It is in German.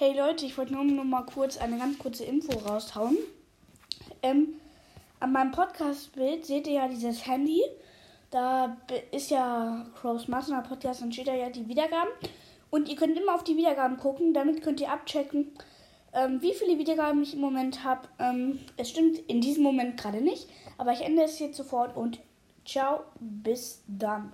Hey Leute, ich wollte nur, nur mal kurz eine ganz kurze Info raushauen. Ähm, an meinem Podcast-Bild seht ihr ja dieses Handy. Da ist ja Crows Master Podcast und steht da ja die Wiedergaben. Und ihr könnt immer auf die Wiedergaben gucken. Damit könnt ihr abchecken, ähm, wie viele Wiedergaben ich im Moment habe. Ähm, es stimmt in diesem Moment gerade nicht. Aber ich ende es jetzt sofort und ciao, bis dann.